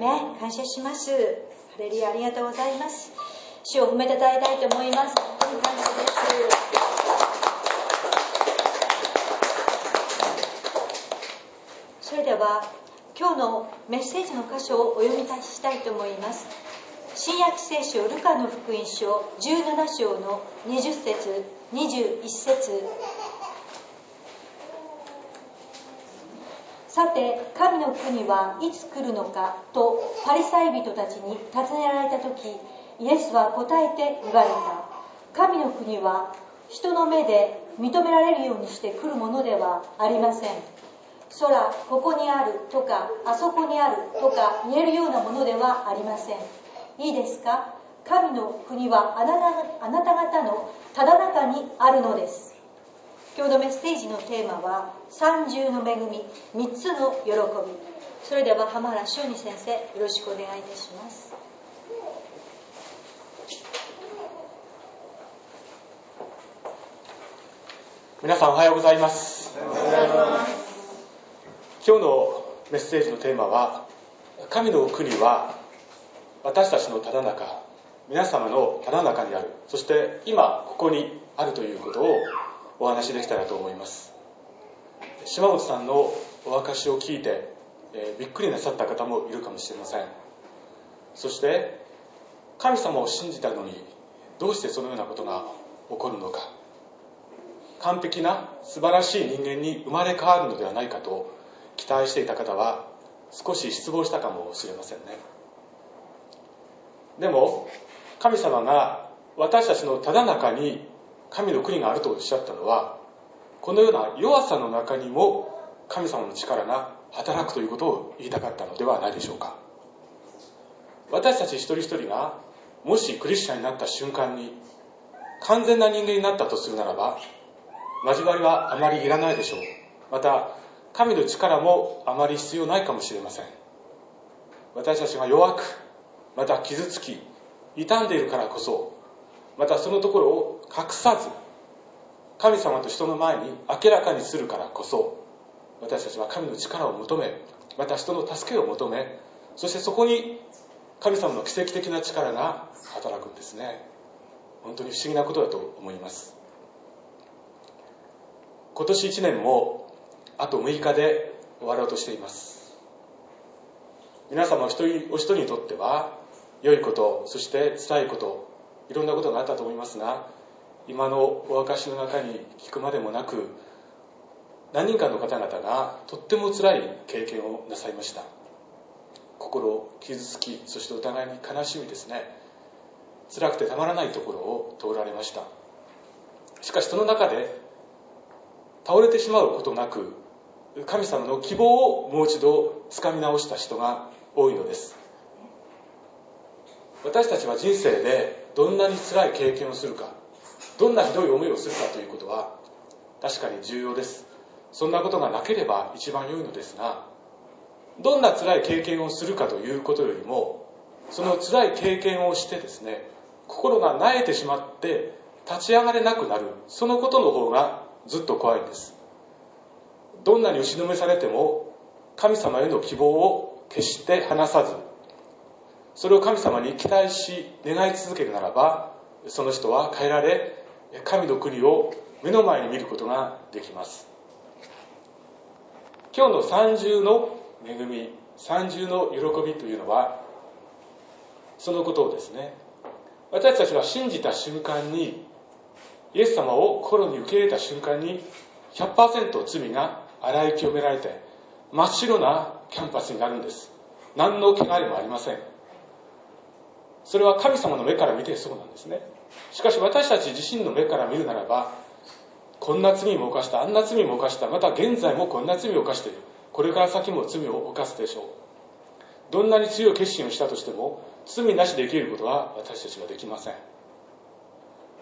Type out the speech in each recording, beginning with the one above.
ね感謝します。ハレルヤありがとうございます。主を褒めたたえたいと思います。本当に感謝です。それでは今日のメッセージの箇所をお読みしたいと思います。新約聖書ルカの福音書17章の20節21節。さて神の国はいつ来るのかとパリサイ人たちに尋ねられた時イエスは答えて言われた。神の国は人の目で認められるようにして来るものではありません。空ここにあるとかあそこにあるとか言えるようなものではありません。いいですか？神の国はあなたあなた方のただ中にあるのです。今日のメッセージのテーマは三重の恵み三つの喜び。それでは浜原修二先生よろしくお願いいたします。皆さんおはようございます。今日のメッセージのテーマは神の国は私たちのただ中皆様のただ中にある。そして今ここにあるということをお話できたらと思います。島本さんのお証しを聞いて、えー、びっくりなさった方もいるかもしれません。そして神様を信じたのにどうしてそのようなことが起こるのか。完璧な素晴らしい人間に生まれ変わるのではないかと期待していた方は少し失望したかもしれませんね。でも神様が私たちのただ中に神の国があるとおっしゃったのはこのような弱さの中にも神様の力が働くということを言いたかったのではないでしょうか。私たち一人一人がもしクリスチャンになった瞬間に完全な人間になったとするならば交わりはあまりいらないでしょう。また神の力もあまり必要ないかもしれません。私たちが弱くまた傷つき傷んでいるからこそまたそのところを隠さず神様と人の前に明らかにするからこそ私たちは神の力を求めまた人の助けを求めそしてそこに神様の奇跡的な力が働くんですね。本当に不思議なことだと思います。今年1年もあと6日で終わろうとしています。皆様お一人お一人にとっては良いことそして辛いこといろんなことがあったと思いますが今のお証の中に聞くまでもなく何人かの方々がとっても辛い経験をなさいました。心傷つきそしてお互いに悲しみですね。辛くてたまらないところを通られました。しかしその中で倒れてしまうことなく神様の希望をもう一度つかみ直した人が多いのです。私たちは人生でどんなに辛い経験をするかどんなひどい思いをするかということは確かに重要です。そんなことがなければ一番良いのですがどんな辛い経験をするかということよりもその辛い経験をしてですね心が萎えてしまって立ち上がれなくなるそのことの方がずっと怖いんです。どんなに打ちのめされても神様への希望を決して離さずそれを神様に期待し願い続けるならばその人は変えられ神の国を目の前に見ることができます。今日の三重の恵み三重の喜びというのはそのことをですね私たちは信じた瞬間にイエス様を心に受け入れた瞬間に100%罪が洗い清められて真っ白なキャンパスになるんです。何の汚れもありません。それは神様の目から見てそうなんですね。しかし私たち自身の目から見るならばこんな罪も犯したあんな罪も犯したまた現在もこんな罪を犯している。これから先も罪を犯すでしょう。どんなに強い決心をしたとしても罪なしで生きることは私たちはできません。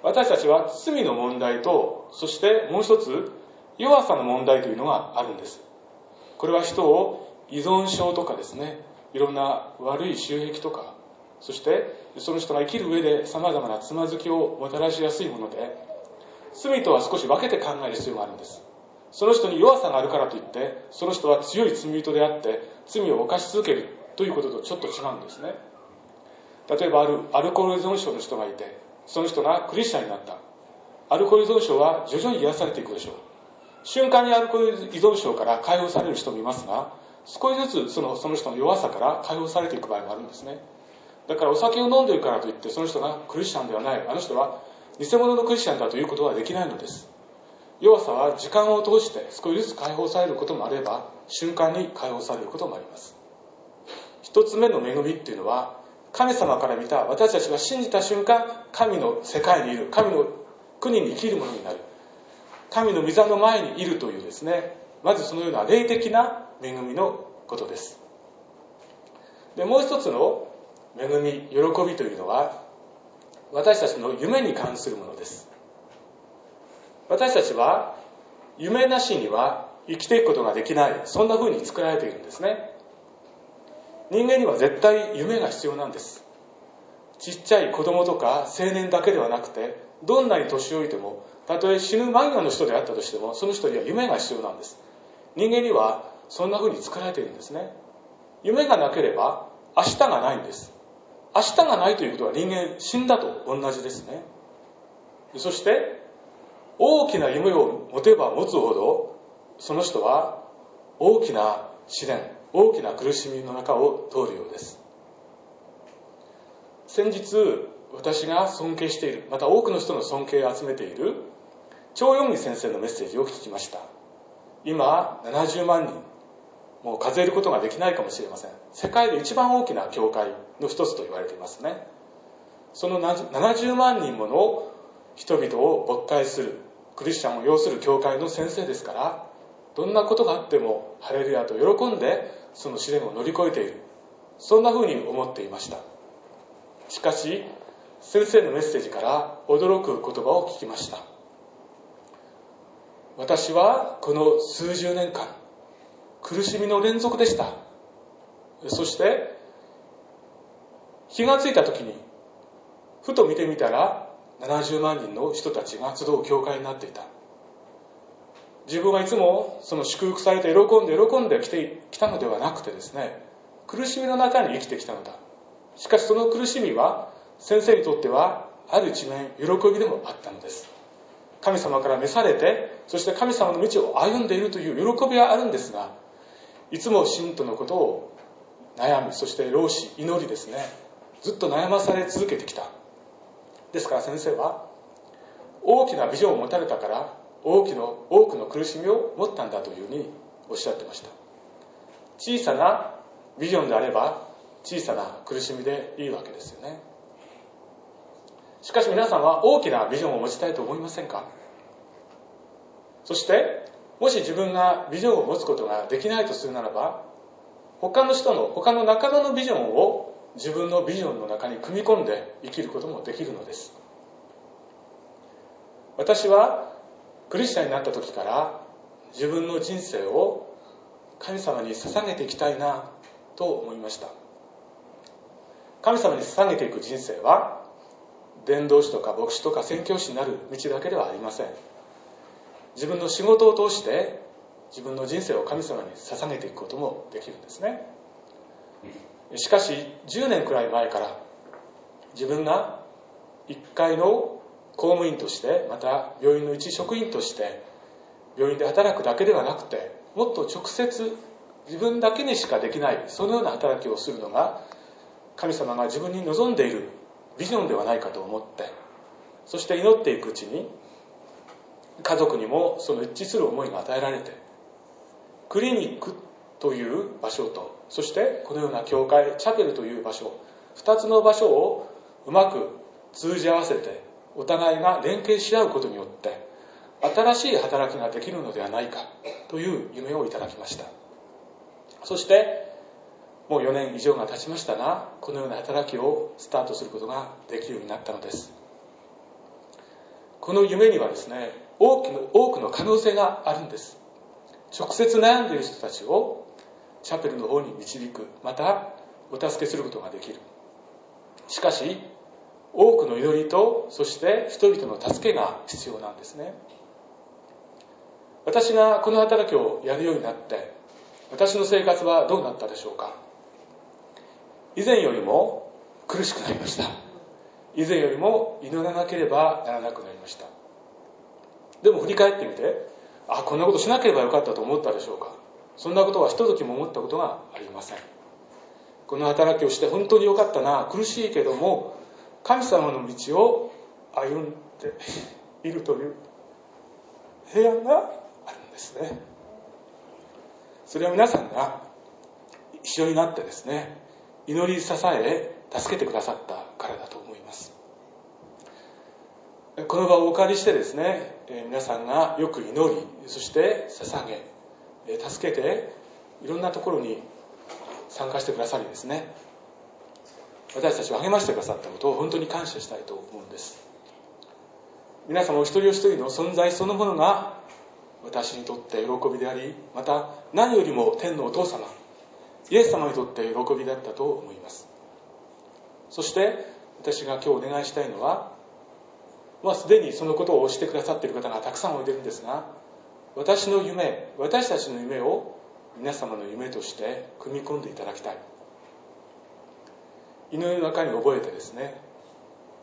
私たちは罪の問題とそしてもう一つ弱さの問題というのがあるんです。これは人を依存症とかですねいろんな悪い習癖とかそしてその人が生きる上で様々なつまずきをもたらしやすいもので罪とは少し分けて考える必要があるんです。その人に弱さがあるからといってその人は強い罪人であって罪を犯し続けるということとちょっと違うんですね。例えばあるアルコール依存症の人がいてその人がクリスチャンになった。アルコール依存症は徐々に癒されていくでしょう。瞬間にアルコール依存症から解放される人もいますが少しずつそのその人の弱さから解放されていく場合もあるんですね。だからお酒を飲んでるからといってその人がクリスチャンではない。あの人は偽物のクリスチャンだということはできないのです。弱さは時間を通して少しずつ解放されることもあれば瞬間に解放されることもあります。一つ目の恵みっていうのは神様から見た私たちが信じた瞬間神の世界にいる神の国に生きるものになる。神の御座の前にいるというですね。まずそのような霊的な恵みのことです。でもう一つの恵み喜びというのは私たちの夢に関するものです。私たちは夢なしには生きていくことができないそんな風に作られているんですね。人間には絶対夢が必要なんです。ちっちゃい子供とか青年だけではなくてどんなに年老いてもたとえ死ぬ間際の人であったとしてもその人には夢が必要なんです。人間にはそんな風に作られているんですね。夢がなければ明日がないんです。明日がないということは人間死んだと同じですね。そして大きな夢を持てば持つほどその人は大きな試練大きな苦しみの中を通るようです。先日私が尊敬しているまた多くの人の尊敬を集めている張四義先生のメッセージを聞きました。今70万人。もう数えることができないかもしれません。世界で一番大きな教会の一つと言われていますね。その70万人もの人々を牧会するクリスチャンを要する教会の先生ですからどんなことがあってもハレルヤと喜んでその試練を乗り越えている。そんな風に思っていました。しかし先生のメッセージから驚く言葉を聞きました。私はこの数十年間苦しみの連続でした。そして気がついた時にふと見てみたら70万人の人たちが集う教会になっていた。自分はいつもその祝福されて喜んで喜んできてきたのではなくてですね苦しみの中に生きてきたのだ。しかしその苦しみは先生にとってはある一面喜びでもあったのです。神様から召されてそして神様の道を歩んでいるという喜びはあるんですがいつも信徒のことを悩みそして老子祈りですね。ずっと悩まされ続けてきた。ですから先生は大きなビジョンを持たれたから大きの多くの苦しみを持ったんだというふうにおっしゃってました。小さなビジョンであれば小さな苦しみでいいわけですよね。しかし皆さんは大きなビジョンを持ちたいと思いませんか？そしてもし自分がビジョンを持つことができないとするならば他の人の他の仲間のビジョンを自分のビジョンの中に組み込んで生きることもできるのです。私はクリスチャンになった時から自分の人生を神様に捧げていきたいなと思いました。神様に捧げていく人生は伝道師とか牧師とか宣教師になる道だけではありません。自分の仕事を通して自分の人生を神様に捧げていくこともできるんですね。しかし10年くらい前から自分が1階の公務員としてまた病院の一職員として病院で働くだけではなくてもっと直接自分だけにしかできないそのような働きをするのが神様が自分に望んでいるビジョンではないかと思ってそして祈っていくうちに家族にもその一致する思いが与えられてクリニックという場所とそしてこのような教会チャペルという場所2つの場所をうまく通じ合わせてお互いが連携し合うことによって新しい働きができるのではないかという夢をいただきました。そしてもう4年以上が経ちましたがこのような働きをスタートすることができるようになったのです。この夢にはですね多くの多くの可能性があるんです。直接悩んでいる人たちをチャペルの方に導くまたお助けすることができる。しかし多くの祈りとそして人々の助けが必要なんですね。私がこの働きをやるようになって私の生活はどうなったでしょうか。以前よりも苦しくなりました。以前よりも祈らなければならなくなりました。でも振り返ってみてあこんなことしなければよかったと思ったでしょうか。そんなことはひとときも思ったことがありません。この働きをして本当によかったな苦しいけども神様の道を歩んでいるという平安があるんですね。それは皆さんが一緒になってですね祈り支え助けてくださったからだと思います。この場をお借りしてですね皆さんがよく祈りそして捧げ助けていろんなところに参加してくださりですね。私たちを励ましてくださったことを本当に感謝したいと思うんです。皆様お一人お一人の存在そのものが私にとって喜びでありまた何よりも天のお父様イエス様にとって喜びだったと思います。そして私が今日お願いしたいのはまあ、すでにそのことをしてくださっている方がたくさんおいでるんですが私の夢私たちの夢を皆様の夢として組み込んでいただきたい。祈りの中に覚えてですね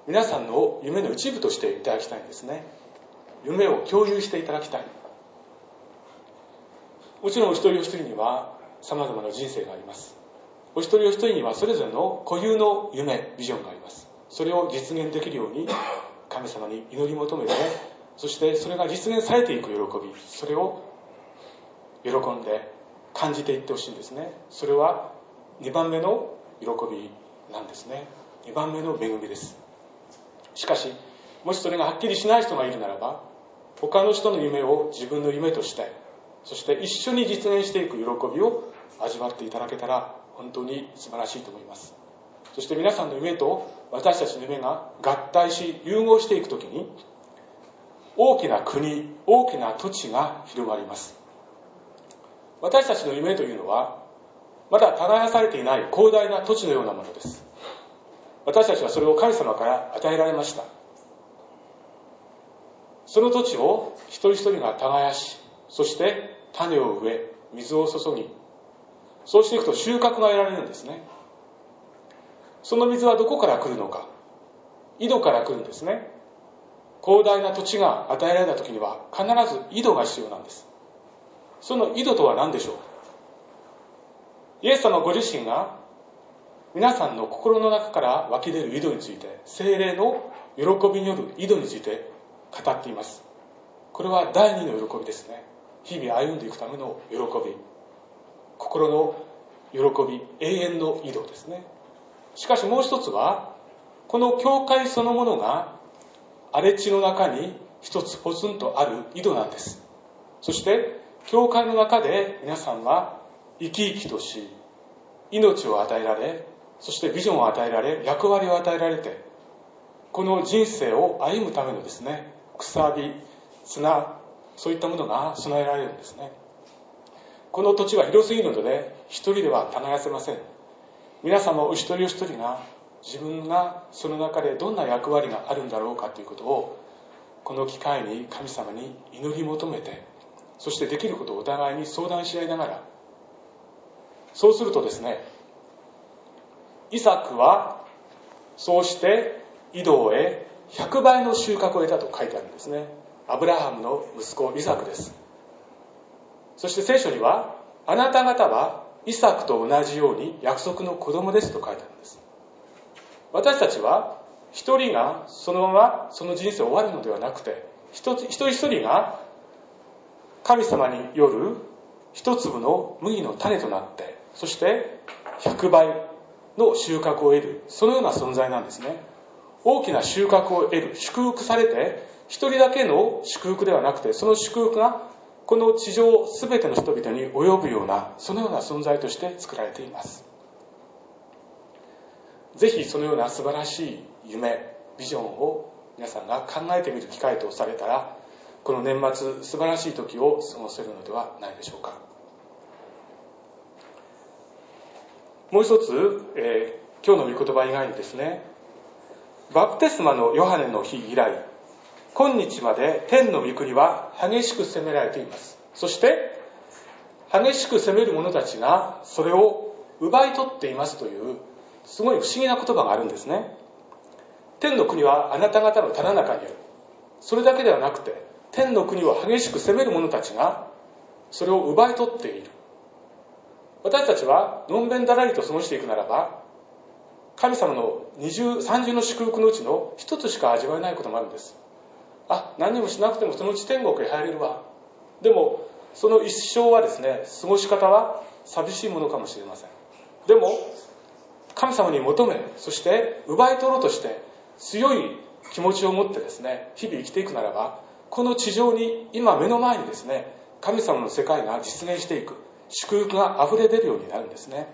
皆さんの夢の一部としていただきたいんですね。夢を共有していただきたい。もちろんお一人お一人には様々な人生があります。お一人お一人にはそれぞれの固有の夢ビジョンがあります。それを実現できるように神様に祈り求めてそしてそれが実現されていく喜びそれを喜んで感じていってほしいんですね。それは2番目の喜びなんですね。2番目の恵みです。しかしもしそれがはっきりしない人がいるならば他の人の夢を自分の夢としてそして一緒に実現していく喜びを味わっていただけたら本当に素晴らしいと思います。そして皆さんの夢と私たちの夢が合体し融合していく時に大きな国大きな土地が広がります。私たちの夢というのはまだ耕されていない広大な土地のようなものです。私たちはそれを神様から与えられました。その土地を一人一人が耕しそして種を植え水を注ぎそうしていくと収穫が得られるんですね。その水はどこから来るのか。井戸から来るんですね。広大な土地が与えられた時には必ず井戸が必要なんです。その井戸とは何でしょう？イエス様ご自身が皆さんの心の中から湧き出る井戸について精霊の喜びによる井戸について語っています。これは第二の喜びですね。日々歩んでいくための喜び。心の喜び永遠の井戸ですね。しかしもう一つはこの教会そのものが荒れ地の中に一つポツンとある井戸なんです。そして教会の中で皆さんは生き生きとし命を与えられそしてビジョンを与えられ役割を与えられてこの人生を歩むためのですねくさび砂そういったものが備えられるんですね。この土地は広すぎるので一人では耕せません。皆様お一人お一人が自分がその中でどんな役割があるんだろうかということをこの機会に神様に祈り求めてそしてできることをお互いに相談し合いながらそうするとですねイサクはそうして井戸へ100倍の収穫を得たと書いてあるんですね。アブラハムの息子イサクです。そして聖書にはあなた方はイサクと同じように約束の子供ですと書いてあるんです。私たちは一人がそのままその人生を終わるのではなくて一人一人が神様による一粒の麦の種となってそして100倍の収穫を得るそのような存在なんですね。大きな収穫を得る祝福されて一人だけの祝福ではなくてその祝福がこの地上全ての人々に及ぶようなそのような存在として作られています。ぜひそのような素晴らしい夢ビジョンを皆さんが考えてみる機会とされたらこの年末素晴らしい時を過ごせるのではないでしょうか。もう一つ、えー、今日の御言葉以外にですねバプテスマのヨハネの日以来今日まで天の御国は激しく責められています。そして激しく責める者たちがそれを奪い取っていますというすごい不思議な言葉があるんですね。天の国はあなた方の棚中にある。それだけではなくて天の国を激しく責める者たちがそれを奪い取っている。私たちはのんべんだらりと過ごしていくならば神様の二重三重の祝福のうちの一つしか味わえないこともあるんです。あ何もしなくてもそのうち天国へ入れるわ。でもその一生はですね過ごし方は寂しいものかもしれません。でも神様に求めそして奪い取ろうとして強い気持ちを持ってですね日々生きていくならばこの地上に今目の前にですね神様の世界が実現していく祝福が溢れ出るようになるんですね。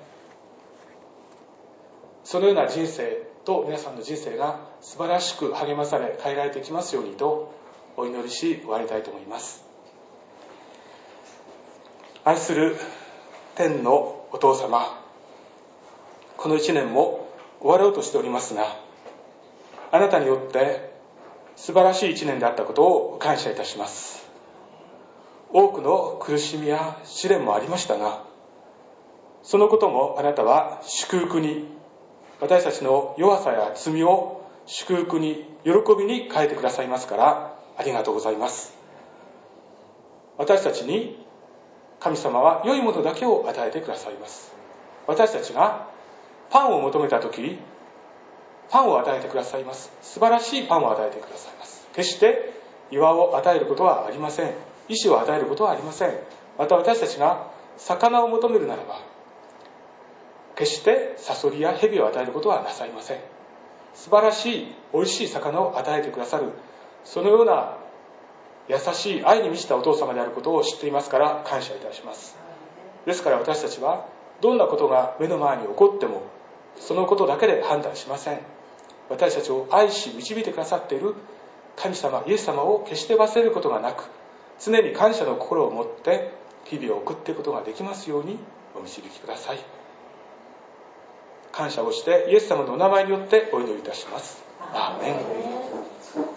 そのような人生と皆さんの人生が素晴らしく励まされ変えられてきますようにとお祈りし終わりたいと思います。愛する天のお父様この一年も終わろうとしておりますがあなたによって素晴らしい一年であったことを感謝いたします。多くの苦しみや試練もありましたがそのこともあなたは祝福に私たちの弱さや罪を祝福に喜びに変えてくださいますからありがとうございます。私たちに神様は良いものだけを与えてくださいます。私たちがパンを求めた時パンを与えてくださいます。素晴らしいパンを与えてくださいます。決して岩を与えることはありません。石を与えることはありません。また私たちが魚を求めるならば決してサソリや蛇を与えることはなさいません。素晴らしい美味しい魚を与えてくださる。そのような優しい愛に満ちたお父様であることを知っていますから感謝いたします。ですから私たちはどんなことが目の前に起こってもそのことだけで判断しません。私たちを愛し導いてくださっている。神様イエス様を決して忘れることがなく常に感謝の心を持って日々を送っていくことができますようにお導きください。感謝をしてイエス様のお名前によってお祈りいたします。アーメン